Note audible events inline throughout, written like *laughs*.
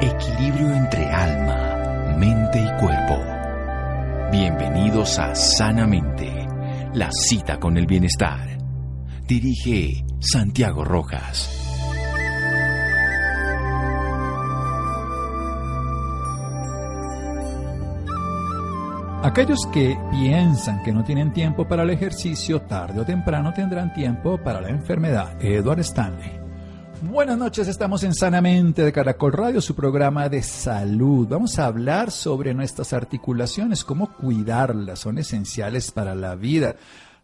Equilibrio entre alma, mente y cuerpo. Bienvenidos a Sanamente, la cita con el bienestar. Dirige Santiago Rojas. Aquellos que piensan que no tienen tiempo para el ejercicio, tarde o temprano tendrán tiempo para la enfermedad. Edward Stanley. Buenas noches, estamos en Sanamente de Caracol Radio, su programa de salud. Vamos a hablar sobre nuestras articulaciones, cómo cuidarlas, son esenciales para la vida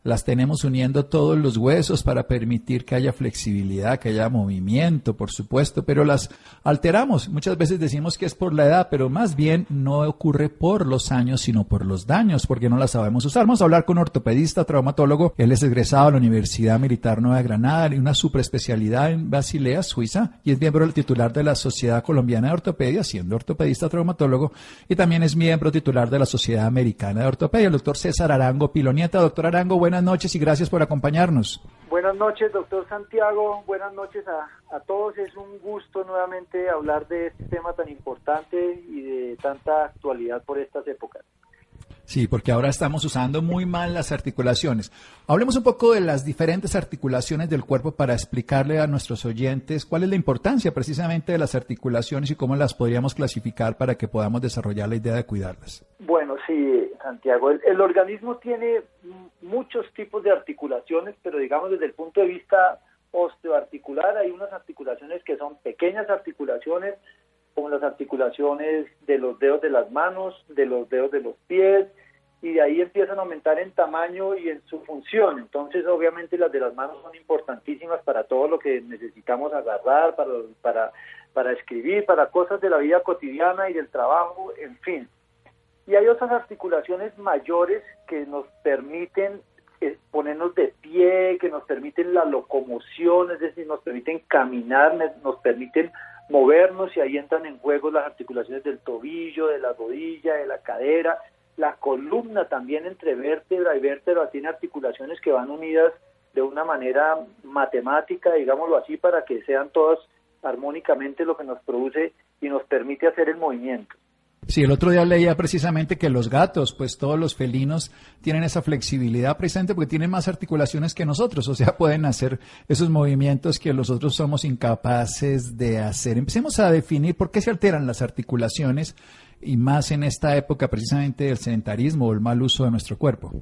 las tenemos uniendo todos los huesos para permitir que haya flexibilidad, que haya movimiento, por supuesto, pero las alteramos. Muchas veces decimos que es por la edad, pero más bien no ocurre por los años, sino por los daños, porque no las sabemos usar. Vamos a hablar con un ortopedista, traumatólogo. Él es egresado de la Universidad Militar Nueva Granada y una superespecialidad en Basilea, Suiza, y es miembro del titular de la Sociedad Colombiana de Ortopedia, siendo ortopedista traumatólogo, y también es miembro titular de la Sociedad Americana de Ortopedia, el doctor César Arango Pilonieta. Doctor Arango, buenas noches y gracias por acompañarnos. Buenas noches, doctor Santiago. Buenas noches a, a, todos. Es un gusto nuevamente hablar de este tema tan importante y de tanta actualidad por estas épocas. Sí, porque ahora estamos usando muy mal las articulaciones. Hablemos un poco de las diferentes articulaciones del cuerpo para explicarle a nuestros oyentes cuál es la importancia precisamente de las articulaciones y cómo las podríamos clasificar para que podamos desarrollar la idea de cuidarlas. Bueno, sí, Santiago. El, el organismo tiene muchos tipos de articulaciones, pero digamos desde el punto de vista osteoarticular hay unas articulaciones que son pequeñas articulaciones como las articulaciones de los dedos de las manos, de los dedos de los pies, y de ahí empiezan a aumentar en tamaño y en su función. Entonces, obviamente, las de las manos son importantísimas para todo lo que necesitamos agarrar, para, para, para escribir, para cosas de la vida cotidiana y del trabajo, en fin. Y hay otras articulaciones mayores que nos permiten eh, ponernos de pie, que nos permiten la locomoción, es decir, nos permiten caminar, nos permiten movernos y ahí entran en juego las articulaciones del tobillo, de la rodilla, de la cadera, la columna también entre vértebra y vértebra tiene articulaciones que van unidas de una manera matemática, digámoslo así, para que sean todas armónicamente lo que nos produce y nos permite hacer el movimiento. Sí, el otro día leía precisamente que los gatos, pues todos los felinos tienen esa flexibilidad presente porque tienen más articulaciones que nosotros, o sea, *laughs* pueden hacer esos movimientos que nosotros somos incapaces de hacer. Empecemos a definir por qué se alteran las articulaciones y más en esta época precisamente del sedentarismo o el mal uso de nuestro cuerpo.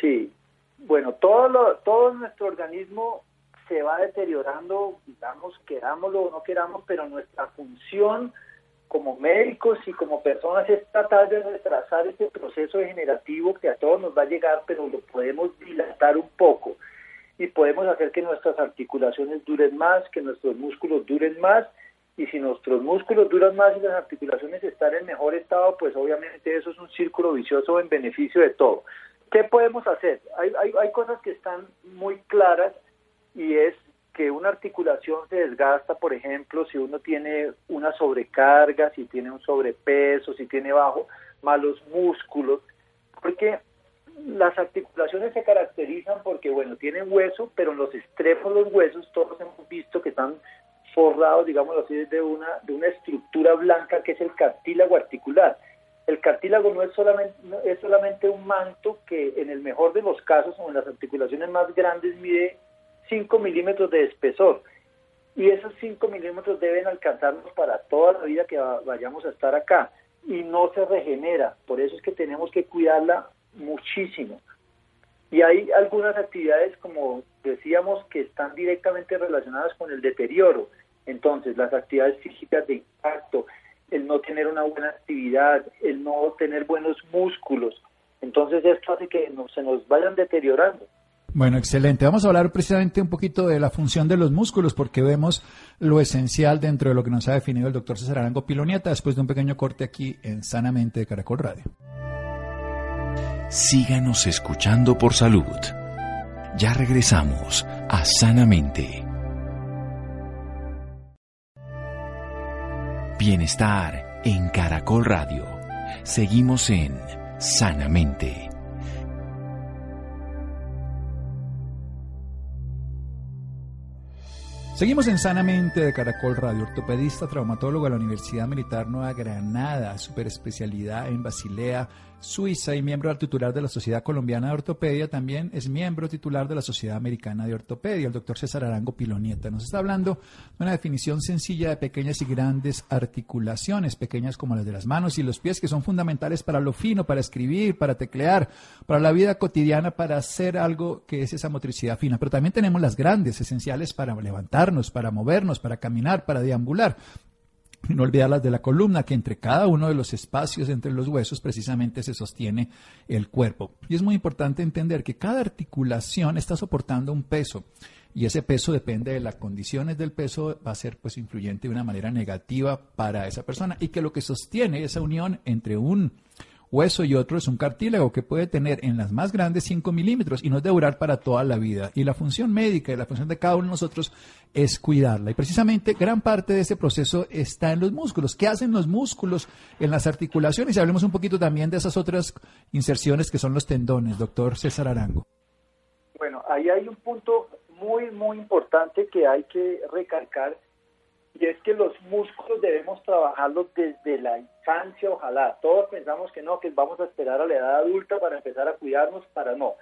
Sí, bueno, todo, lo, todo nuestro organismo se va deteriorando, digamos, querámoslo o no queramos, pero nuestra función como médicos y como personas es tratar de retrasar este proceso degenerativo que a todos nos va a llegar, pero lo podemos dilatar un poco y podemos hacer que nuestras articulaciones duren más, que nuestros músculos duren más y si nuestros músculos duran más y las articulaciones están en mejor estado, pues obviamente eso es un círculo vicioso en beneficio de todo. ¿Qué podemos hacer? Hay, hay, hay cosas que están muy claras y es que una articulación se desgasta, por ejemplo, si uno tiene una sobrecarga, si tiene un sobrepeso, si tiene bajo, malos músculos, porque las articulaciones se caracterizan porque, bueno, tienen hueso, pero en los extremos los huesos todos hemos visto que están forrados, digamos así, de una, de una estructura blanca que es el cartílago articular. El cartílago no es solamente, no es solamente un manto que en el mejor de los casos, o en las articulaciones más grandes, mide 5 milímetros de espesor. y esos 5 milímetros deben alcanzarnos para toda la vida que vayamos a estar acá y no se regenera. Por eso es que tenemos que cuidarla muchísimo. Y hay algunas actividades, como decíamos, que están directamente relacionadas con el deterioro. Entonces, las actividades físicas de impacto, el no tener una buena actividad, el no tener buenos músculos. Entonces, esto hace que se nos vayan deteriorando. Bueno, excelente. Vamos a hablar precisamente un poquito de la función de los músculos, porque vemos lo esencial dentro de lo que nos ha definido el doctor César Arango Pilonieta después de un pequeño corte aquí en Sanamente de Caracol Radio. Síganos escuchando por salud. Ya regresamos a Sanamente. Bienestar en Caracol Radio. Seguimos en Sanamente. Seguimos en Sanamente de Caracol Radio, ortopedista, traumatólogo de la Universidad Militar Nueva Granada, super especialidad en Basilea, Suiza y miembro titular de la Sociedad Colombiana de Ortopedia, también es miembro titular de la Sociedad Americana de Ortopedia, el doctor César Arango Pilonieta. Nos está hablando de una definición sencilla de pequeñas y grandes articulaciones, pequeñas como las de las manos y los pies, que son fundamentales para lo fino, para escribir, para teclear, para la vida cotidiana, para hacer algo que es esa motricidad fina. Pero también tenemos las grandes, esenciales para levantarnos, para movernos, para caminar, para deambular *laughs* no olvidar las de la columna, que entre cada uno de los espacios entre los huesos precisamente se sostiene el cuerpo. Y es muy importante entender que cada articulación está soportando un peso y ese peso depende de las condiciones del peso, va a ser pues influyente de una manera negativa para esa persona y que lo que sostiene esa unión entre un hueso y otro es un cartílago que puede tener en las más grandes 5 milímetros y no de durar para toda la vida. Y la función médica y la función de cada uno de nosotros es cuidarla. Y precisamente gran parte de ese proceso está en los músculos. ¿Qué hacen los músculos en las articulaciones? Y hablemos un poquito también de esas otras inserciones que son los tendones, doctor César Arango. Bueno, ahí hay un punto muy, muy importante que hay que recalcar y es que los músculos debemos trabajarlos desde la infancia, ojalá. Todos pensamos que no, que vamos a esperar a la edad adulta para empezar a cuidarnos, para no.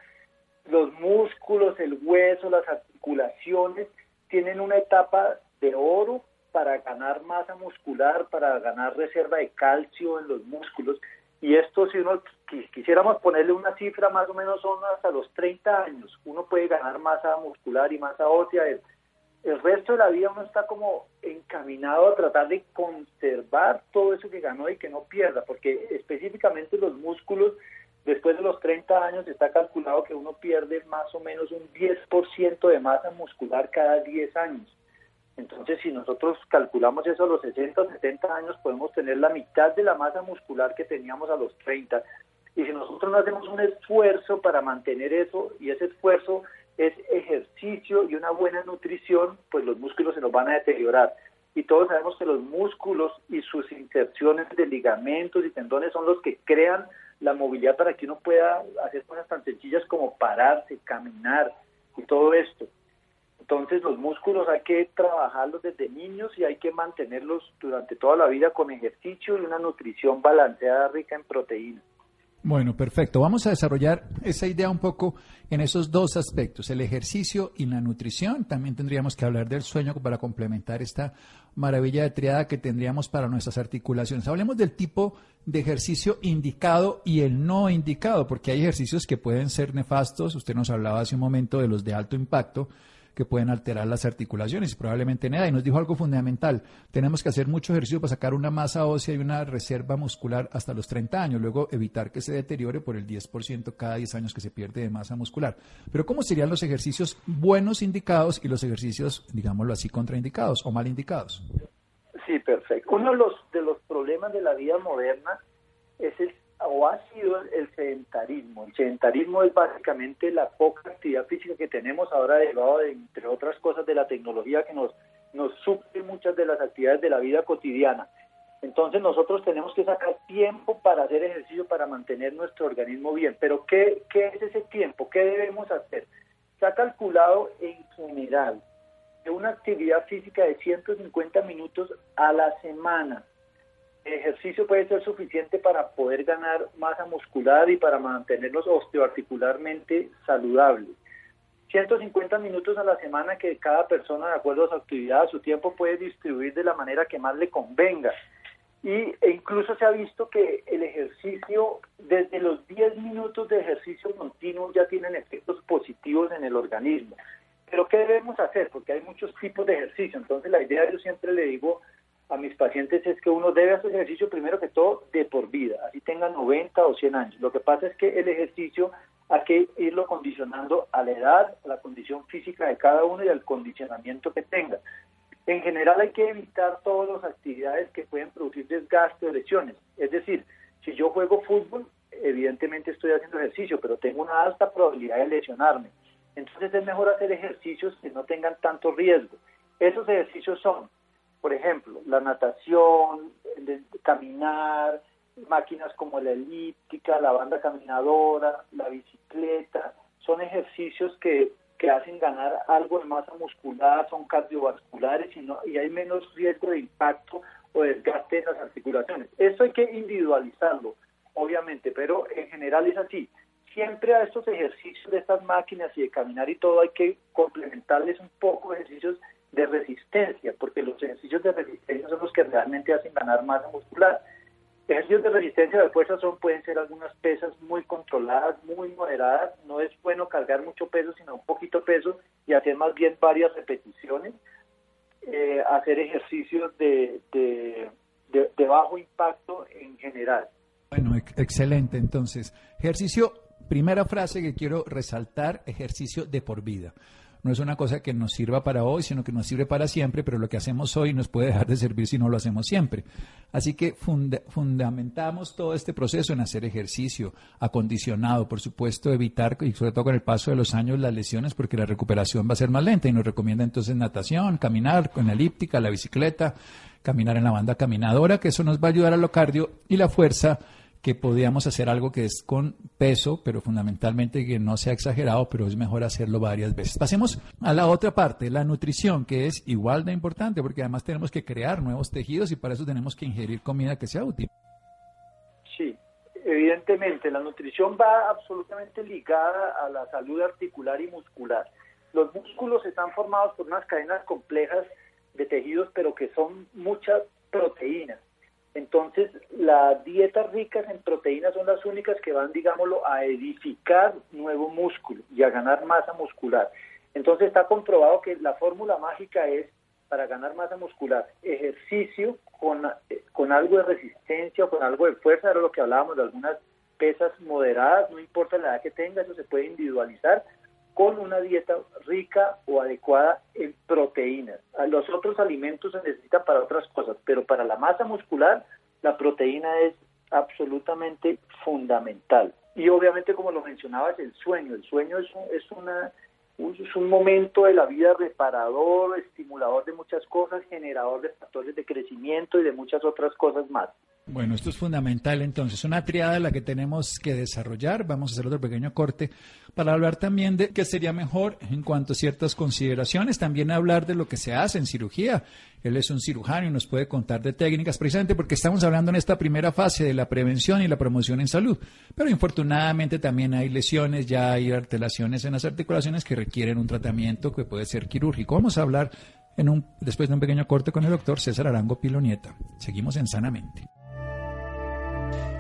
Los músculos, el hueso, las articulaciones tienen una etapa de oro para ganar masa muscular, para ganar reserva de calcio en los músculos. Y esto, si uno quisiéramos ponerle una cifra, más o menos son hasta los 30 años. Uno puede ganar masa muscular y masa ósea el resto de la vida uno está como encaminado a tratar de conservar todo eso que ganó y que no pierda, porque específicamente los músculos, después de los 30 años, está calculado que uno pierde más o menos un 10% de masa muscular cada 10 años. Entonces, si nosotros calculamos eso a los 60 o 70 años, podemos tener la mitad de la masa muscular que teníamos a los 30. Y si nosotros no hacemos un esfuerzo para mantener eso, y ese esfuerzo es ejercicio y una buena nutrición, pues los músculos se nos van a deteriorar. Y todos sabemos que los músculos y sus inserciones de ligamentos y tendones son los que crean la movilidad para que uno pueda hacer cosas tan sencillas como pararse, caminar y todo esto. Entonces los músculos hay que trabajarlos desde niños y hay que mantenerlos durante toda la vida con ejercicio y una nutrición balanceada rica en proteínas. Bueno, perfecto. Vamos a desarrollar esa idea un poco en esos dos aspectos, el ejercicio y la nutrición. También tendríamos que hablar del sueño para complementar esta maravilla de triada que tendríamos para nuestras articulaciones. Hablemos del tipo de ejercicio indicado y el no indicado, porque hay ejercicios que pueden ser nefastos. Usted nos hablaba hace un momento de los de alto impacto que pueden alterar las articulaciones probablemente nada. Y nos dijo algo fundamental, tenemos que hacer mucho ejercicio para sacar una masa ósea y una reserva muscular hasta los 30 años, luego evitar que se deteriore por el 10% cada 10 años que se pierde de masa muscular. Pero ¿cómo serían los ejercicios buenos indicados y los ejercicios, digámoslo así, contraindicados o mal indicados? Sí, perfecto. Uno de los, de los problemas de la vida moderna es el o ha sido el sedentarismo. El sedentarismo es básicamente la poca actividad física que tenemos ahora derivado de, entre otras cosas, de la tecnología que nos, nos suple muchas de las actividades de la vida cotidiana. Entonces nosotros tenemos que sacar tiempo para hacer ejercicio, para mantener nuestro organismo bien. Pero ¿qué, qué es ese tiempo? ¿Qué debemos hacer? Se ha calculado en general de una actividad física de 150 minutos a la semana ejercicio puede ser suficiente para poder ganar masa muscular y para mantenernos osteoarticularmente saludables. 150 minutos a la semana que cada persona, de acuerdo a su actividad, a su tiempo, puede distribuir de la manera que más le convenga. Y, e incluso se ha visto que el ejercicio, desde los 10 minutos de ejercicio continuo, ya tienen efectos positivos en el organismo. Pero ¿qué debemos hacer? Porque hay muchos tipos de ejercicio. Entonces la idea, yo siempre le digo a mis pacientes, es que uno debe hacer ejercicio primero que todo de por vida, así tenga 90 o 100 años. Lo que pasa es que el ejercicio hay que irlo condicionando a la edad, a la condición física de cada uno y al condicionamiento que tenga. En general hay que evitar todas las actividades que pueden producir desgaste o lesiones. Es decir, si yo juego fútbol, evidentemente estoy haciendo ejercicio, pero tengo una alta probabilidad de lesionarme. Entonces es mejor hacer ejercicios que no tengan tanto riesgo. Esos ejercicios son, por ejemplo, la natación, caminar, máquinas como la elíptica, la banda caminadora, la bicicleta, son ejercicios que, que hacen ganar algo de masa muscular, son cardiovasculares y, no, y hay menos riesgo de impacto o desgaste en las articulaciones. Eso hay que individualizarlo, obviamente, pero en general es así. Siempre a estos ejercicios de estas máquinas y de caminar y todo hay que complementarles un poco ejercicios de resistencia, porque los ejercicios de resistencia son los que realmente hacen ganar masa muscular. Ejercicios de resistencia de fuerza son, pueden ser algunas pesas muy controladas, muy moderadas. No es bueno cargar mucho peso, sino un poquito peso y hacer más bien varias repeticiones. Eh, hacer ejercicios de, de, de, bajo impacto en general. Bueno, excelente. Entonces, ejercicio, primera frase que quiero resaltar, ejercicio de por vida no es una cosa que nos sirva para hoy, sino que nos sirve para siempre, pero lo que hacemos hoy nos puede dejar de servir si no lo hacemos siempre. Así que fundamentamos todo este proceso en hacer ejercicio acondicionado, por supuesto, evitar, y sobre todo con el paso de los años, las lesiones, porque la recuperación va a ser más lenta y nos recomienda entonces natación, caminar con la elíptica, la bicicleta, caminar en la banda caminadora, que eso nos va a ayudar a lo cardio y la fuerza que podíamos hacer algo que es con peso, pero fundamentalmente que no sea exagerado, pero es mejor hacerlo varias veces. Pasemos a la otra parte, la nutrición, que es igual de importante, porque además tenemos que crear nuevos tejidos y para eso tenemos que ingerir comida que sea útil. Sí, evidentemente, la nutrición va absolutamente ligada a la salud articular y muscular. Los músculos están formados por unas cadenas complejas de tejidos, pero que son muchas proteínas. Entonces, las dietas ricas en proteínas son las únicas que van, digámoslo, a edificar nuevo músculo y a ganar masa muscular. Entonces, está comprobado que la fórmula mágica es para ganar masa muscular, ejercicio con, con algo de resistencia o con algo de fuerza, era lo que hablábamos de algunas pesas moderadas, no importa la edad que tenga, eso se puede individualizar, con una dieta rica o adecuada en proteínas. Los otros alimentos se necesitan para otras cosas, pero para la masa muscular la proteína es absolutamente fundamental. Y obviamente, como lo mencionabas, el sueño. El sueño es, es, una, es un momento de la vida reparador, estimulador de muchas cosas, generador de factores de crecimiento y de muchas otras cosas más. Bueno, esto es fundamental entonces, una triada la que tenemos que desarrollar. Vamos a hacer otro pequeño corte para hablar también de qué sería mejor en cuanto a ciertas consideraciones, también hablar de lo que se hace en cirugía. Él es un cirujano y nos puede contar de técnicas, precisamente porque estamos hablando en esta primera fase de la prevención y la promoción en salud. Pero infortunadamente también hay lesiones, ya hay alteraciones en las articulaciones que requieren un tratamiento que puede ser quirúrgico. Vamos a hablar en un, después de un pequeño corte con el doctor César Arango Pilonieta. Seguimos en Sanamente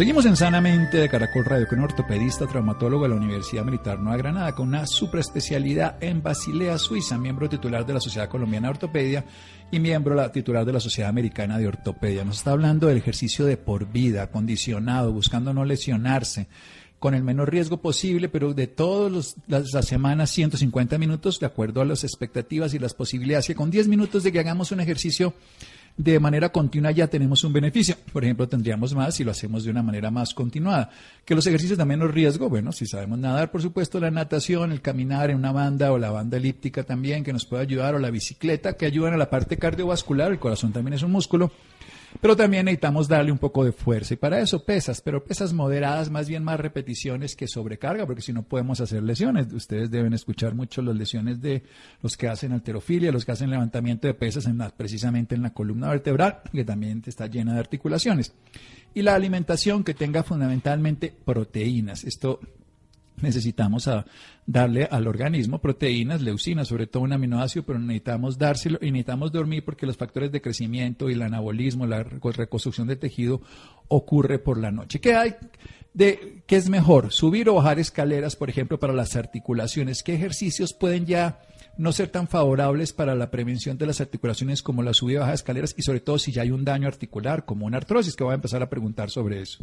Seguimos en Sanamente de Caracol Radio con un ortopedista traumatólogo de la Universidad Militar Nueva Granada con una superespecialidad en Basilea, Suiza, miembro titular de la Sociedad Colombiana de Ortopedia y miembro la, titular de la Sociedad Americana de Ortopedia. Nos está hablando del ejercicio de por vida, condicionado, buscando no lesionarse, con el menor riesgo posible, pero de todas las, semanas 150 minutos, de acuerdo a las expectativas y las posibilidades, que con 10 minutos de que hagamos un ejercicio de manera continua ya tenemos un beneficio. Por ejemplo, tendríamos más si lo hacemos de una manera más continuada. Que los ejercicios de menos riesgo, bueno, si sabemos nadar, por supuesto, la natación, el caminar en una banda o la banda elíptica también, que nos puede ayudar, o la bicicleta, que ayudan a la parte cardiovascular, el corazón también es un músculo. Pero también necesitamos darle un poco de fuerza y para eso pesas, pero pesas moderadas, más bien más repeticiones que sobrecarga, porque si no podemos hacer lesiones. Ustedes deben escuchar mucho las lesiones de los que hacen alterofilia, los que hacen levantamiento de pesas en precisamente en la columna vertebral, que también está llena de articulaciones. Y la alimentación que tenga fundamentalmente proteínas. Esto necesitamos darle al organismo proteínas, leucina, sobre todo un aminoácido, pero necesitamos dárselo y necesitamos dormir porque los factores de crecimiento y el anabolismo, la reconstrucción de tejido ocurre por la noche. ¿Qué hay de qué es mejor, subir o bajar escaleras, por ejemplo, para las articulaciones? ¿Qué ejercicios pueden ya no ser tan favorables para la prevención de las articulaciones como la subida y baja de escaleras y sobre todo si ya hay un daño articular como una artrosis, que voy a empezar a preguntar sobre eso?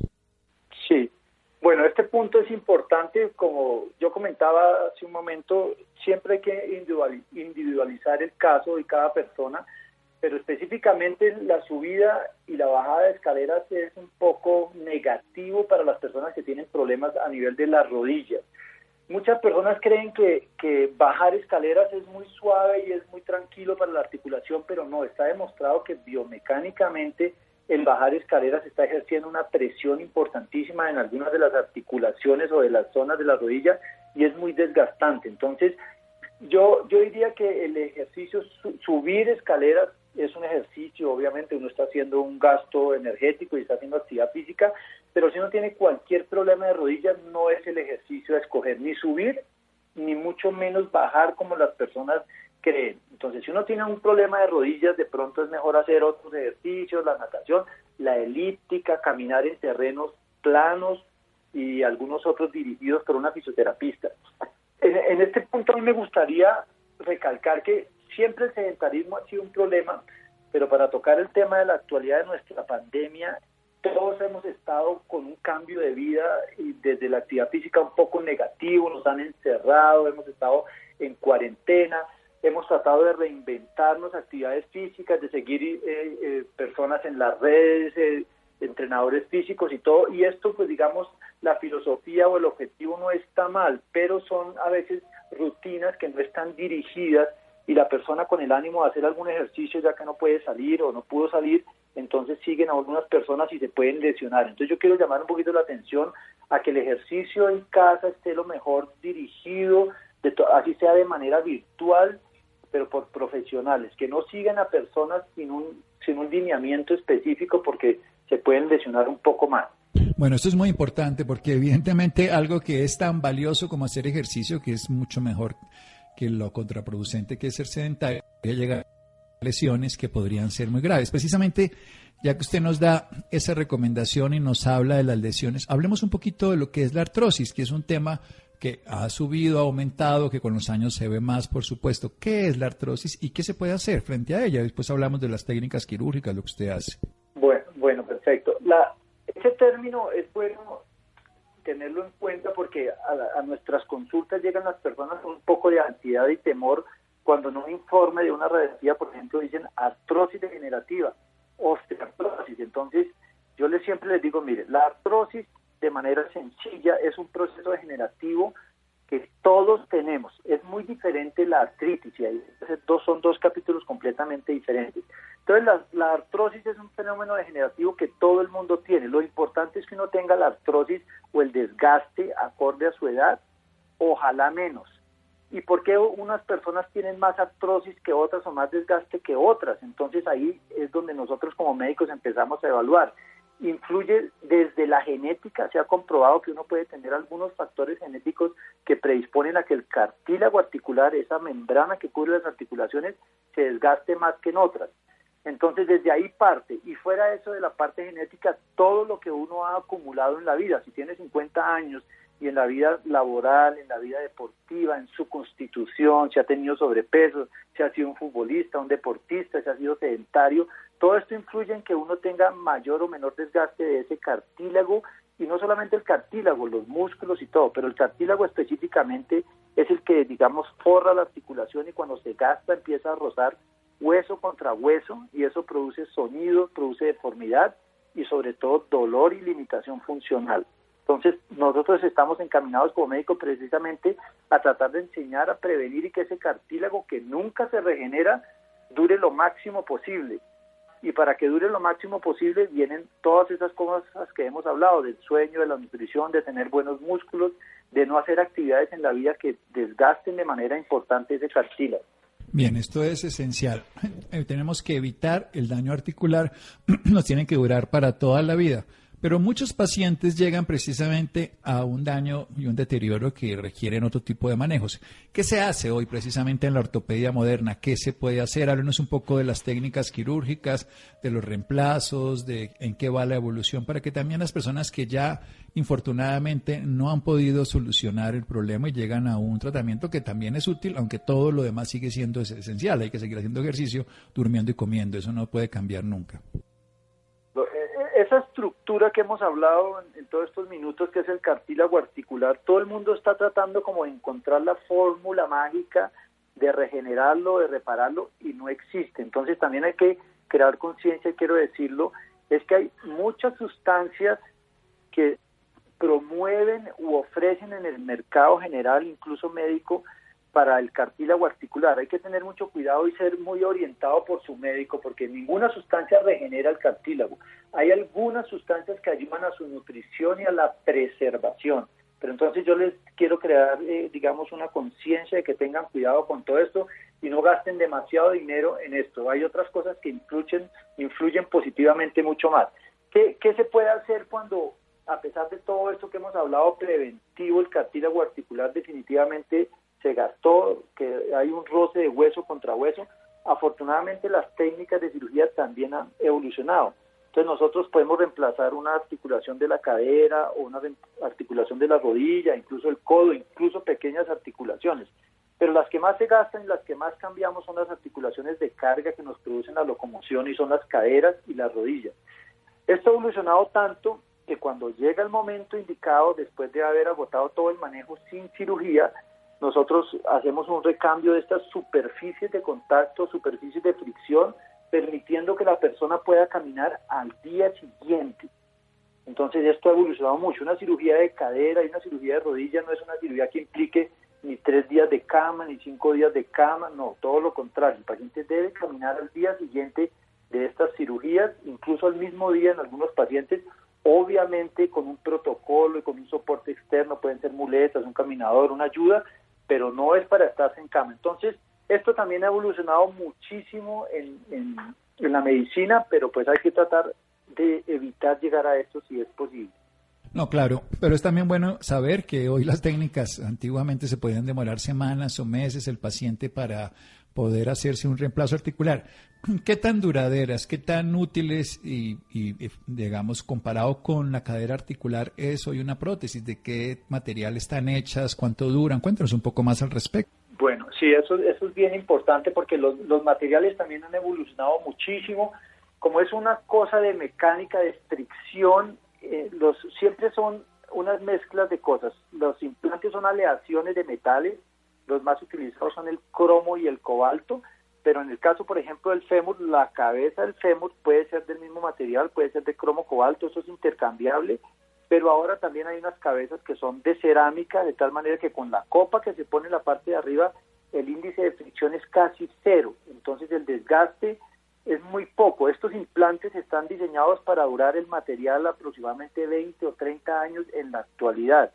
Punto es importante, como yo comentaba hace un momento, siempre hay que individualizar el caso de cada persona, pero específicamente la subida y la bajada de escaleras es un poco negativo para las personas que tienen problemas a nivel de las rodillas. Muchas personas creen que, que bajar escaleras es muy suave y es muy tranquilo para la articulación, pero no, está demostrado que biomecánicamente el bajar escaleras está ejerciendo una presión importantísima en algunas de las articulaciones o de las zonas de la rodilla y es muy desgastante. Entonces, yo, yo diría que el ejercicio, subir escaleras es un ejercicio, obviamente uno está haciendo un gasto energético y está haciendo actividad física, pero si uno tiene cualquier problema de rodillas, no es el ejercicio a escoger ni subir, ni mucho menos bajar como las personas creen. Entonces, si uno tiene un problema de rodillas, de pronto es mejor hacer otros ejercicios, la natación, la elíptica, caminar en terrenos planos y algunos otros dirigidos por una fisioterapista. En, este punto a mí me gustaría recalcar que siempre el sedentarismo ha sido un problema, pero para tocar el tema de la actualidad de nuestra pandemia, todos hemos estado con un cambio de vida y desde la actividad física un poco negativo, nos han encerrado, hemos estado en cuarentena, hemos tratado de reinventarnos actividades físicas, de seguir eh, eh, personas en las redes, eh, entrenadores físicos y todo, y esto pues digamos la filosofía o el objetivo no está mal, pero son a veces rutinas que no están dirigidas y la persona con el ánimo de hacer algún ejercicio ya que no puede salir o no pudo salir, entonces siguen a algunas personas y se pueden lesionar. Entonces yo quiero llamar un poquito la atención a que el ejercicio en casa esté lo mejor dirigido, de así sea de manera virtual, pero por profesionales, que no sigan a personas sin un, sin un lineamiento específico porque se pueden lesionar un poco más. Bueno, esto es muy importante porque evidentemente algo que es tan valioso como hacer ejercicio, que es mucho mejor que lo contraproducente que es ser sedentario, llega a lesiones que podrían ser muy graves. Precisamente, ya que usted nos da esa recomendación y nos habla de las lesiones, hablemos un poquito de lo que es la artrosis, que es un tema que ha subido, ha aumentado, que con los años se ve más, por supuesto. ¿Qué es la artrosis y qué se puede hacer frente a ella? Después hablamos de las técnicas quirúrgicas, lo que usted hace. Bueno, bueno perfecto. La, ese término es bueno tenerlo en cuenta porque a, nuestras consultas llegan las personas con un poco de ansiedad y temor cuando en un informe de una radiografía, por ejemplo, dicen artrosis degenerativa, osteoartrosis. Entonces, yo les siempre les digo, mire, la artrosis de manera sencilla, es un proceso degenerativo que todos tenemos. Es muy diferente la artritis, y ahí dos, son dos capítulos completamente diferentes. Entonces, la, la, artrosis es un fenómeno degenerativo que todo el mundo tiene. Lo importante es que uno tenga la artrosis o el desgaste acorde a su edad, ojalá menos. ¿Y por qué unas personas tienen más artrosis que otras o más desgaste que otras? Entonces ahí es donde nosotros como médicos empezamos a evaluar influye desde la genética, se ha comprobado que uno puede tener algunos factores genéticos que predisponen a que el cartílago articular, esa membrana que cubre las articulaciones, se desgaste más que en otras. Entonces desde ahí parte, y fuera eso de la parte genética, todo lo que uno ha acumulado en la vida, si tiene 50 años y en la vida laboral, en la vida deportiva, en su constitución, si ha tenido sobrepeso, si ha sido un futbolista, un deportista, si ha sido sedentario, todo esto influye en que uno tenga mayor o menor desgaste de ese cartílago y no solamente el cartílago, los músculos y todo, pero el cartílago específicamente es el que, digamos, forra la articulación y cuando se gasta empieza a rozar hueso contra hueso y eso produce sonido, produce deformidad y sobre todo dolor y limitación funcional. Entonces, nosotros estamos encaminados como médicos precisamente a tratar de enseñar a prevenir y que ese cartílago que nunca se regenera dure lo máximo posible. Y para que dure lo máximo posible vienen todas esas cosas que hemos hablado, del sueño, de la nutrición, de tener buenos músculos, de no hacer actividades en la vida que desgasten de manera importante ese cartílago. Bien, esto es esencial. Eh, tenemos que evitar el daño articular, *clears throat* nos tiene que durar para toda la vida. Pero muchos pacientes llegan precisamente a un daño y un deterioro que requieren otro tipo de manejos. ¿Qué se hace hoy precisamente en la ortopedia moderna? ¿Qué se puede hacer? Háblenos un poco de las técnicas quirúrgicas, de los reemplazos, de en qué va la evolución, para que también las personas que ya infortunadamente no han podido solucionar el problema y llegan a un tratamiento que también es útil, aunque todo lo demás sigue siendo esencial. Hay que seguir haciendo ejercicio, durmiendo y comiendo. Eso no puede cambiar nunca estructura que hemos hablado en, todos estos minutos, que es el cartílago articular, todo el mundo está tratando como de encontrar la fórmula mágica de regenerarlo, de repararlo, y no existe. Entonces también hay que crear conciencia, quiero decirlo, es que hay muchas sustancias que promueven u ofrecen en el mercado general, incluso médico, para el cartílago articular. Hay que tener mucho cuidado y ser muy orientado por su médico porque ninguna sustancia regenera el cartílago. Hay algunas sustancias que ayudan a su nutrición y a la preservación. Pero entonces yo les quiero crear, eh, digamos, una conciencia de que tengan cuidado con todo esto y no gasten demasiado dinero en esto. Hay otras cosas que influyen, influyen positivamente mucho más. ¿Qué, ¿Qué se puede hacer cuando, a pesar de todo esto que hemos hablado preventivo, el cartílago articular definitivamente se gastó, que hay un roce de hueso contra hueso. Afortunadamente las técnicas de cirugía también han evolucionado. Entonces nosotros podemos reemplazar una articulación de la cadera o una articulación de la rodilla, incluso el codo, incluso pequeñas articulaciones. Pero las que más se gastan y las que más cambiamos son las articulaciones de carga que nos producen la locomoción y son las caderas y las rodillas. Esto ha evolucionado tanto que cuando llega el momento indicado, después de haber agotado todo el manejo sin cirugía, nosotros hacemos un recambio de estas superficies de contacto, superficies de fricción, permitiendo que la persona pueda caminar al día siguiente. Entonces esto ha evolucionado mucho. Una cirugía de cadera y una cirugía de rodilla no es una cirugía que implique ni tres días de cama, ni cinco días de cama, no, todo lo contrario. El paciente debe caminar al día siguiente de estas cirugías, incluso al mismo día en algunos pacientes, obviamente con un protocolo y con un soporte externo, pueden ser muletas, un caminador, una ayuda, pero no es para estarse en cama. Entonces, esto también ha evolucionado muchísimo en, en, la medicina, pero pues hay que tratar de evitar llegar a esto si es posible. No, claro, pero es también bueno saber que hoy las técnicas antiguamente se podían demorar semanas o meses el paciente para poder hacerse un reemplazo articular. *clears throat* ¿Qué tan duraderas, qué tan útiles y, digamos, comparado con la cadera articular es hoy una prótesis? ¿De qué material están hechas? ¿Cuánto duran? Cuéntanos un poco más al respecto. Bueno, sí, eso, eso es bien importante porque los, los materiales también han evolucionado muchísimo. Como es una cosa de mecánica, de fricción, eh, los, siempre son unas mezclas de cosas. Los implantes son aleaciones de metales los más utilizados son el cromo y el cobalto, pero en el caso, por ejemplo, del fémur, la cabeza del fémur puede ser del mismo material, puede ser de cromo cobalto, eso es intercambiable, pero ahora también hay unas cabezas que son de cerámica, de tal manera que con la copa que se pone en la parte de arriba, el índice de fricción es casi cero, entonces el desgaste es muy poco. Estos implantes están diseñados para durar el material aproximadamente 20 o 30 años en la actualidad.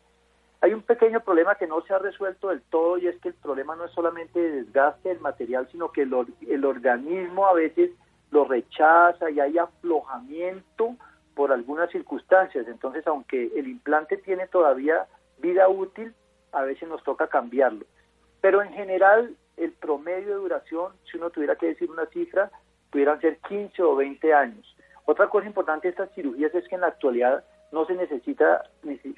Hay un pequeño problema que no se ha resuelto del todo y es que el problema no es solamente de desgaste del material, sino que el, organismo a veces lo rechaza y hay aflojamiento por algunas circunstancias. Entonces, aunque el implante tiene todavía vida útil, a veces nos toca cambiarlo. Pero en general, el promedio de duración, si uno tuviera que decir una cifra, pudieran ser 15 o 20 años. Otra cosa importante de estas cirugías es que en la actualidad no se necesita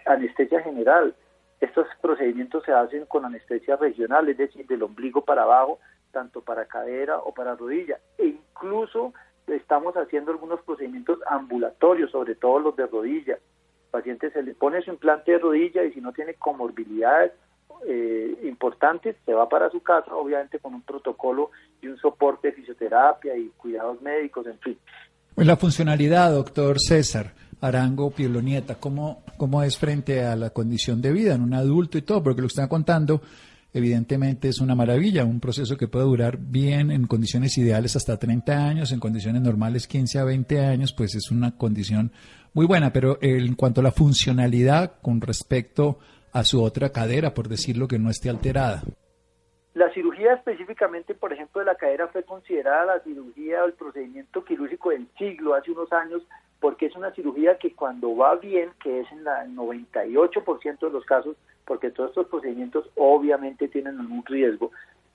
anestesia general. Estos procedimientos se hacen con anestesia regional, es decir, del ombligo para abajo, tanto para cadera o para rodilla. E incluso estamos haciendo algunos procedimientos ambulatorios, sobre todo los de rodilla. El paciente se le pone su implante de rodilla y si no tiene comorbilidades eh, importantes, se va para su casa, obviamente con un protocolo y un soporte de fisioterapia y cuidados médicos, en fin. La funcionalidad, doctor César. Arango Pielonieta, ¿cómo, ¿cómo es frente a la condición de vida en un adulto y todo? Porque lo que está contando evidentemente es una maravilla, un proceso que puede durar bien en condiciones ideales hasta 30 años, en condiciones normales 15 a 20 años, pues es una condición muy buena, pero en cuanto a la funcionalidad con respecto a su otra cadera, por decirlo que no esté alterada. La cirugía específicamente, por ejemplo, de la cadera fue considerada la cirugía o el procedimiento quirúrgico del siglo hace unos años porque es una cirugía que cuando va bien, que es en el 98% de los casos, porque todos estos procedimientos obviamente tienen un riesgo,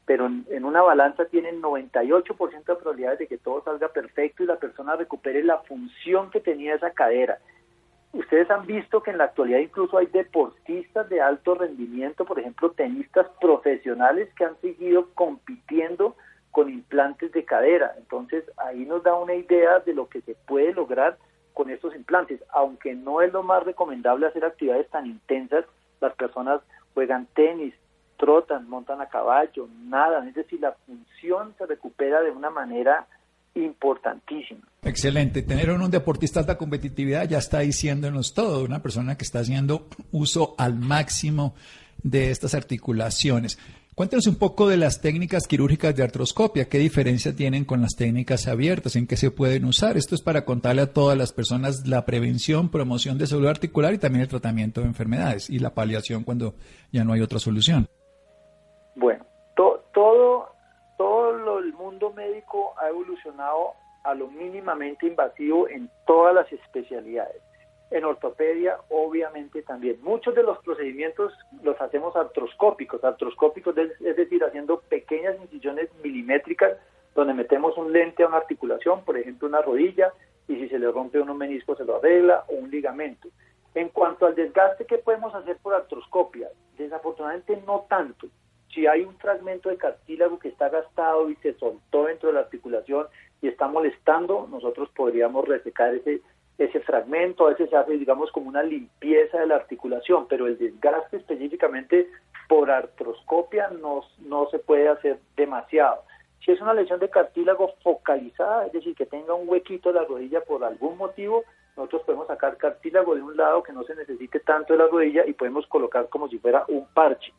pero en, una balanza tienen 98% de probabilidades de que todo salga perfecto y la persona recupere la función que tenía esa cadera. Ustedes han visto que en la actualidad incluso hay deportistas de alto rendimiento, por ejemplo, tenistas profesionales que han seguido compitiendo con implantes de cadera. Entonces, ahí nos da una idea de lo que se puede lograr con estos implantes, aunque no es lo más recomendable hacer actividades tan intensas, las personas juegan tenis, trotan, montan a caballo, nada, es decir, la función se recupera de una manera importantísima. Excelente. Tener un deportista de alta competitividad ya está diciéndonos todo, una persona que está haciendo uso al máximo de estas articulaciones. Cuéntanos un poco de las técnicas quirúrgicas de artroscopia, qué diferencia tienen con las técnicas abiertas, en qué se pueden usar. Esto es para contarle a todas las personas la prevención, promoción de salud articular y también el tratamiento de enfermedades y la paliación cuando ya no hay otra solución. Bueno, todo, todo el mundo médico ha evolucionado a lo mínimamente invasivo en todas las especialidades en ortopedia, obviamente también. Muchos de los procedimientos los hacemos artroscópicos, artroscópicos es decir, haciendo pequeñas incisiones milimétricas donde metemos un lente a una articulación, por ejemplo una rodilla, y si se le rompe un menisco se lo arregla o un ligamento. En cuanto al desgaste que podemos hacer por artroscopia, desafortunadamente no tanto. Si hay un fragmento de cartílago que está gastado y se soltó dentro de la articulación y está molestando, nosotros podríamos resecar ese ese fragmento, a veces se hace, digamos, como una limpieza de la articulación, pero el desgaste específicamente por artroscopia no, no se puede hacer demasiado. Si es una lesión de cartílago focalizada, es decir, que tenga un huequito de la rodilla por algún motivo, nosotros podemos sacar cartílago de un lado que no se necesite tanto de la rodilla y podemos colocar como si fuera un parche.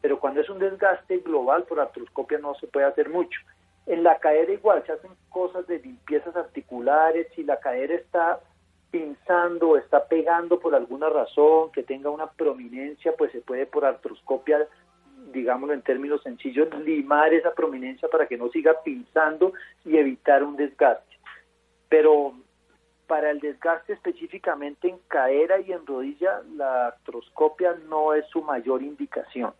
Pero cuando es un desgaste global por artroscopia no se puede hacer mucho. En la cadera igual se hacen cosas de limpiezas articulares, si la cadera está pinzando está pegando por alguna razón, que tenga una prominencia, pues se puede por artroscopia, digámoslo en términos sencillos, limar esa prominencia para que no siga pinzando y evitar un desgaste. Pero para el desgaste específicamente en cadera y en rodilla, la artroscopia no es su mayor indicación.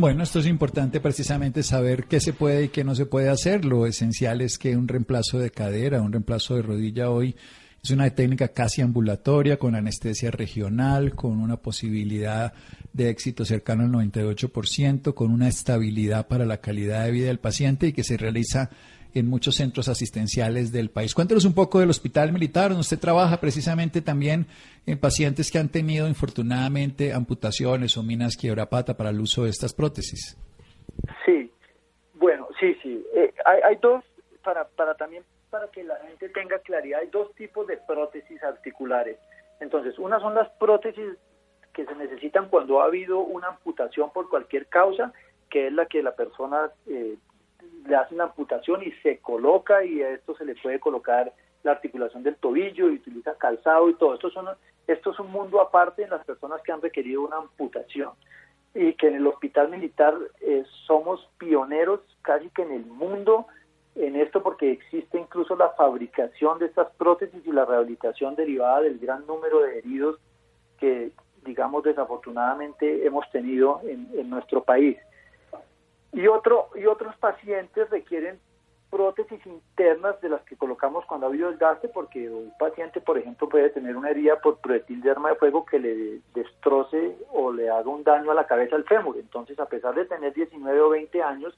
Bueno, esto es importante precisamente saber qué se puede y qué no se puede hacer. Lo esencial es que un reemplazo de cadera, un reemplazo de rodilla hoy es una técnica casi ambulatoria, con anestesia regional, con una posibilidad de éxito cercano al 98%, con una estabilidad para la calidad de vida del paciente y que se realiza en muchos centros asistenciales del país. Cuéntenos un poco del Hospital Militar, donde usted trabaja precisamente también en pacientes que han tenido infortunadamente amputaciones o minas quiebrapata para el uso de estas prótesis. Sí, bueno, sí, sí. Eh, hay, hay, dos, para, para también para que la gente tenga claridad, hay dos tipos de prótesis articulares. Entonces, una son las prótesis que se necesitan cuando ha habido una amputación por cualquier causa, que es la que la persona eh, le hacen la amputación y se coloca y a esto se le puede colocar la articulación del tobillo y utiliza calzado y todo. Esto, son, esto es un mundo aparte en las personas que han requerido una amputación y que en el hospital militar eh, somos pioneros casi que en el mundo en esto porque existe incluso la fabricación de estas prótesis y la rehabilitación derivada del gran número de heridos que digamos desafortunadamente hemos tenido en nuestro país. Y, otro, y otros pacientes requieren prótesis internas de las que colocamos cuando ha habido desgaste, porque un paciente, por ejemplo, puede tener una herida por proyectil de arma de fuego que le destroce o le haga un daño a la cabeza del fémur. Entonces, a pesar de tener 19 o 20 años,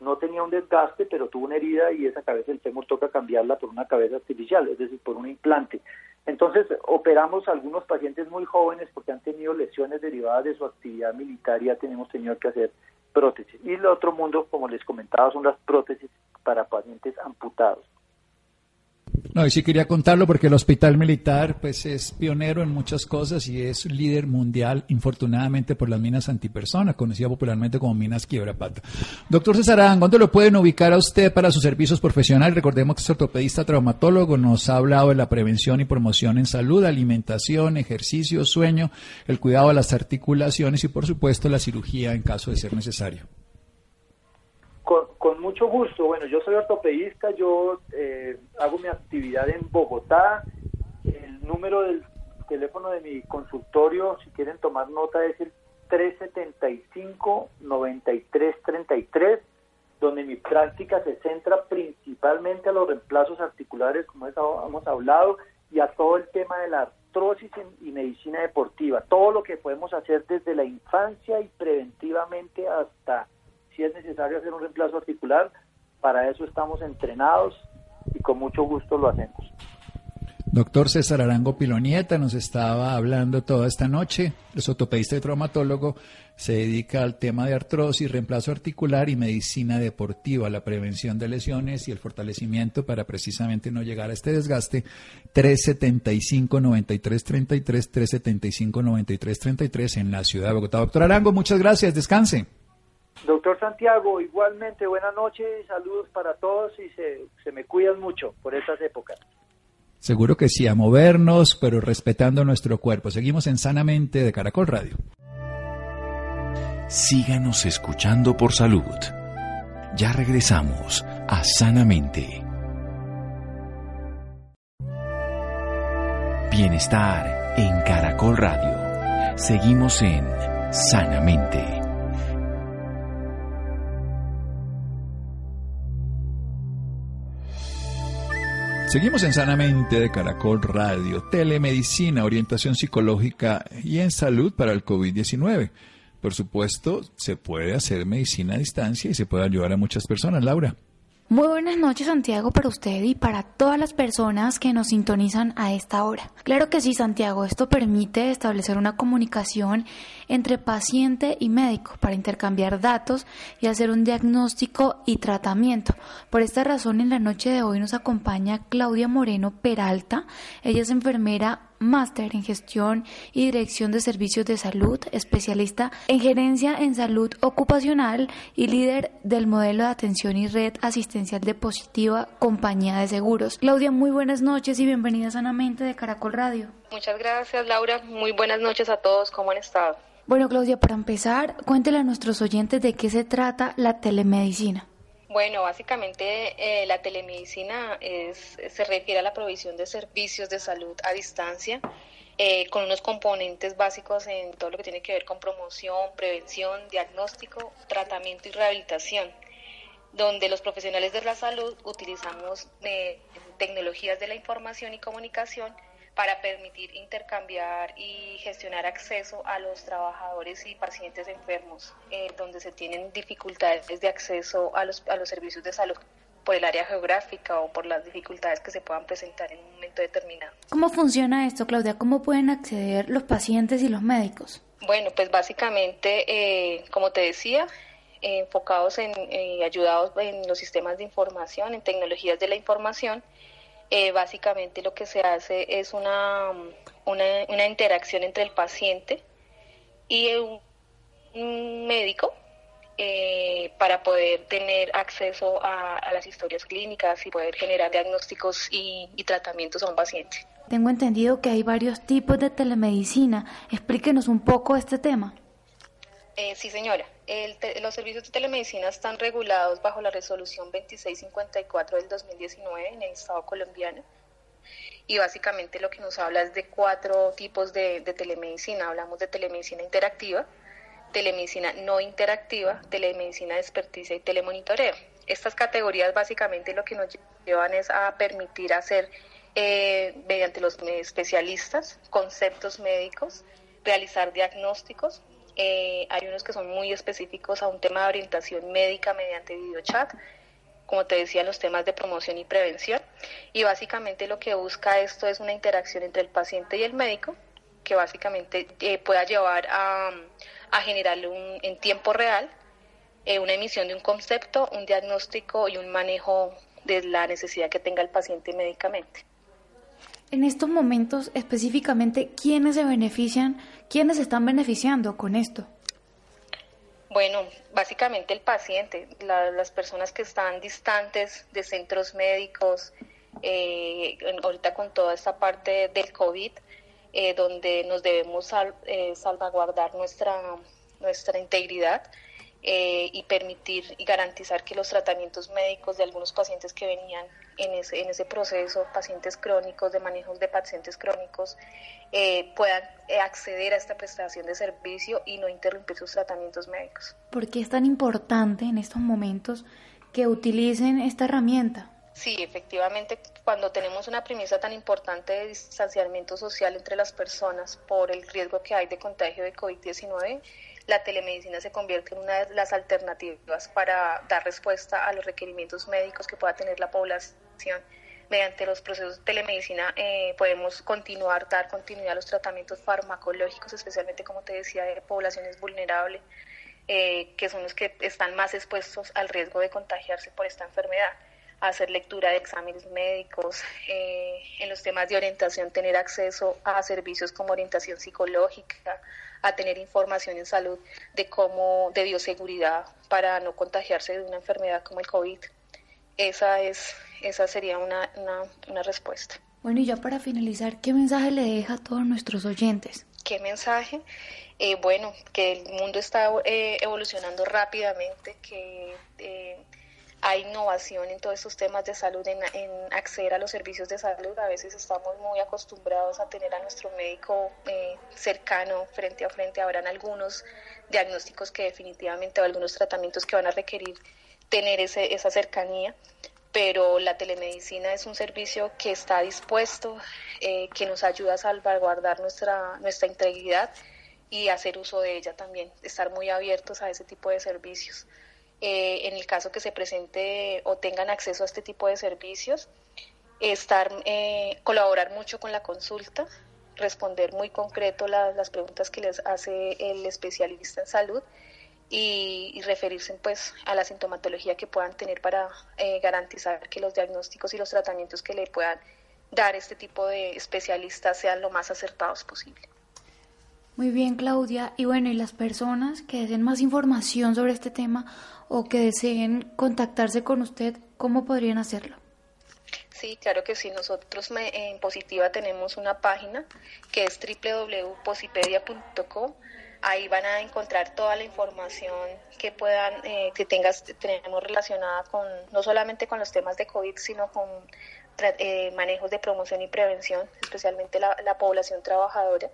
no tenía un desgaste, pero tuvo una herida y esa cabeza del fémur toca cambiarla por una cabeza artificial, es decir, por un implante. Entonces, operamos a algunos pacientes muy jóvenes porque han tenido lesiones derivadas de su actividad militar y ya tenemos tenido que hacer prótesis. Y el otro mundo, como les comentaba, son las prótesis para pacientes amputados. No, y sí quería contarlo porque el Hospital Militar pues es pionero en muchas cosas y es líder mundial, infortunadamente, por las minas antipersona, conocida popularmente como minas quiebrapata. Doctor Cesarán, ¿dónde lo pueden ubicar a usted para sus servicios profesionales? Recordemos que es ortopedista traumatólogo, nos ha hablado de la prevención y promoción en salud, alimentación, ejercicio, sueño, el cuidado de las articulaciones y, por supuesto, la cirugía en caso de ser necesario. Mucho gusto. Bueno, yo soy ortopedista, yo eh, hago mi actividad en Bogotá. El número del teléfono de mi consultorio, si quieren tomar nota, es el 375-9333, donde mi práctica se centra principalmente a los reemplazos articulares, como hemos hablado, y a todo el tema de la artrosis y medicina deportiva. Todo lo que podemos hacer desde la infancia y preventivamente hasta si es necesario hacer un reemplazo articular, para eso estamos entrenados y con mucho gusto lo hacemos. Doctor César Arango Pilonieta nos estaba hablando toda esta noche. Es ortopedista y traumatólogo. Se dedica al tema de artrosis, reemplazo articular y medicina deportiva, la prevención de lesiones y el fortalecimiento para precisamente no llegar a este desgaste. 375-9333, 375-9333 en la ciudad de Bogotá. Doctor Arango, muchas gracias. Descanse. Doctor Santiago, igualmente buenas noches, saludos para todos y se, se me cuidan mucho por estas épocas. Seguro que sí, a movernos, pero respetando nuestro cuerpo. Seguimos en Sanamente de Caracol Radio. Síganos escuchando por salud. Ya regresamos a Sanamente. Bienestar en Caracol Radio. Seguimos en Sanamente. Seguimos en Sanamente de Caracol Radio, telemedicina, orientación psicológica y en salud para el COVID-19. Por supuesto, se puede hacer medicina a distancia y se puede ayudar a muchas personas, Laura. Muy buenas noches Santiago para usted y para todas las personas que nos sintonizan a esta hora. Claro que sí Santiago, esto permite establecer una comunicación entre paciente y médico para intercambiar datos y hacer un diagnóstico y tratamiento. Por esta razón en la noche de hoy nos acompaña Claudia Moreno Peralta, ella es enfermera máster en gestión y dirección de servicios de salud, especialista en gerencia en salud ocupacional y líder del modelo de atención y red asistencial de Positiva Compañía de Seguros. Claudia, muy buenas noches y bienvenida sanamente de Caracol Radio. Muchas gracias, Laura. Muy buenas noches a todos. ¿Cómo han estado? Bueno, Claudia, para empezar, cuéntele a nuestros oyentes de qué se trata la telemedicina. Bueno, básicamente eh, la telemedicina se refiere a la provisión de servicios de salud a distancia eh, con unos componentes básicos en todo lo que tiene que ver con promoción, prevención, diagnóstico, tratamiento y rehabilitación, donde los profesionales de la salud utilizamos eh, tecnologías de la información y comunicación para permitir intercambiar y gestionar acceso a los trabajadores y pacientes enfermos, eh, donde se tienen dificultades de acceso a los, a los servicios de salud por el área geográfica o por las dificultades que se puedan presentar en un momento determinado. ¿Cómo funciona esto, Claudia? ¿Cómo pueden acceder los pacientes y los médicos? Bueno, pues básicamente, eh, como te decía, enfocados en, eh, ayudados en los sistemas de información, en tecnologías de la información, eh, básicamente lo que se hace es una, una, interacción entre el paciente y un, médico eh, para poder tener acceso a, las historias clínicas y poder generar diagnósticos y, y tratamientos a un paciente. Tengo entendido que hay varios tipos de telemedicina. Explíquenos un poco este tema. Eh, sí, señora. los servicios de telemedicina están regulados bajo la resolución 2654 del 2019 en el Estado colombiano. Y básicamente lo que nos habla es de cuatro tipos de, telemedicina. Hablamos de telemedicina interactiva, telemedicina no interactiva, telemedicina de experticia y telemonitoreo. Estas categorías básicamente lo que nos llevan es a permitir hacer eh, mediante los especialistas conceptos médicos, realizar diagnósticos, eh, hay unos que son muy específicos a un tema de orientación médica mediante videochat, como te decía, los temas de promoción y prevención. Y básicamente lo que busca esto es una interacción entre el paciente y el médico, que básicamente eh, pueda llevar a, generar un, en tiempo real eh, una emisión de un concepto, un diagnóstico y un manejo de la necesidad que tenga el paciente médicamente. En estos momentos específicamente, ¿quiénes se benefician, quiénes están beneficiando con esto? Bueno, básicamente el paciente, las personas que están distantes de centros médicos, eh, ahorita con toda esta parte del COVID, eh, donde nos debemos eh, salvaguardar nuestra, nuestra integridad eh, y permitir y garantizar que los tratamientos médicos de algunos pacientes que venían en ese, en ese proceso, pacientes crónicos, de manejos de pacientes crónicos, puedan acceder a esta prestación de servicio y no interrumpir sus tratamientos médicos. ¿Por qué es tan importante en estos momentos que utilicen esta herramienta? Sí, efectivamente, cuando tenemos una premisa tan importante de distanciamiento social entre las personas por el riesgo que hay de contagio de COVID-19, la telemedicina se convierte en una de las alternativas para dar respuesta a los requerimientos médicos que pueda tener la población. Mediante los procesos de telemedicina eh, podemos continuar, dar continuidad a los tratamientos farmacológicos, especialmente, como te decía, de poblaciones vulnerables, eh, que son los que están más expuestos al riesgo de contagiarse por esta enfermedad hacer lectura de exámenes médicos, eh, en los temas de orientación, tener acceso a servicios como orientación psicológica, a tener información en salud de cómo, de bioseguridad para no contagiarse de una enfermedad como el COVID. Esa es, esa sería una, una, respuesta. Bueno, y ya para finalizar, ¿qué mensaje le deja a todos nuestros oyentes? ¿Qué mensaje? Eh, bueno, que el mundo está eh, evolucionando rápidamente, que hay innovación en todos estos temas de salud, en, acceder a los servicios de salud. A veces estamos muy acostumbrados a tener a nuestro médico eh, cercano, frente a frente. Habrán algunos diagnósticos que definitivamente o algunos tratamientos que van a requerir tener ese, esa cercanía, pero la telemedicina es un servicio que está dispuesto, eh, que nos ayuda a salvaguardar nuestra, nuestra integridad y hacer uso de ella también, estar muy abiertos a ese tipo de servicios. Eh, en el caso que se presente o tengan acceso a este tipo de servicios, estar, eh, colaborar mucho con la consulta, responder muy concreto las preguntas que les hace el especialista en salud y, referirse pues a la sintomatología que puedan tener para eh, garantizar que los diagnósticos y los tratamientos que le puedan dar este tipo de especialistas sean lo más acertados posible. Muy bien, Claudia. Y bueno, y las personas que deseen más información sobre este tema o que deseen contactarse con usted, ¿cómo podrían hacerlo? Sí, claro que sí. Nosotros en Positiva tenemos una página que es www.posipedia.com. Ahí van a encontrar toda la información que puedan, eh, que tengas, tenemos relacionada con, no solamente con los temas de COVID, sino con eh, manejos de promoción y prevención, especialmente la, población trabajadora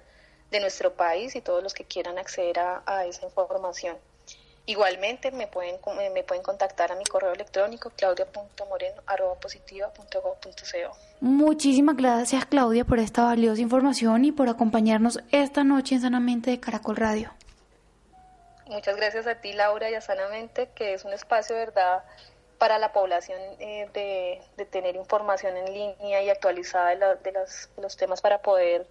de nuestro país y todos los que quieran acceder a esa información. Igualmente me pueden, me pueden contactar a mi correo electrónico claudia.moreno.positiva.gov.co. Muchísimas gracias Claudia por esta valiosa información y por acompañarnos esta noche en Sanamente de Caracol Radio. Muchas gracias a ti Laura y a Sanamente, que es un espacio, ¿verdad?, para la población eh, de, tener información en línea y actualizada de, de, los, de los temas para poder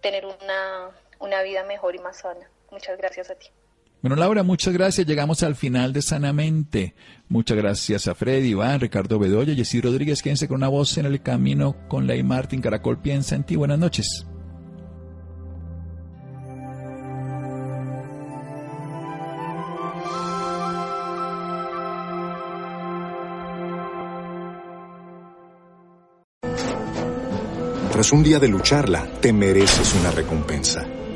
tener una, una vida mejor y más sana. Muchas gracias a ti. Bueno, Laura, muchas gracias. Llegamos al final de Sanamente. Muchas gracias a Freddy, Iván, Ricardo Bedoya, Jessy Rodríguez. Quédense con una voz en el camino con Ley Martín. Caracol piensa en ti. Buenas noches. Tras un día de lucharla, te mereces una recompensa,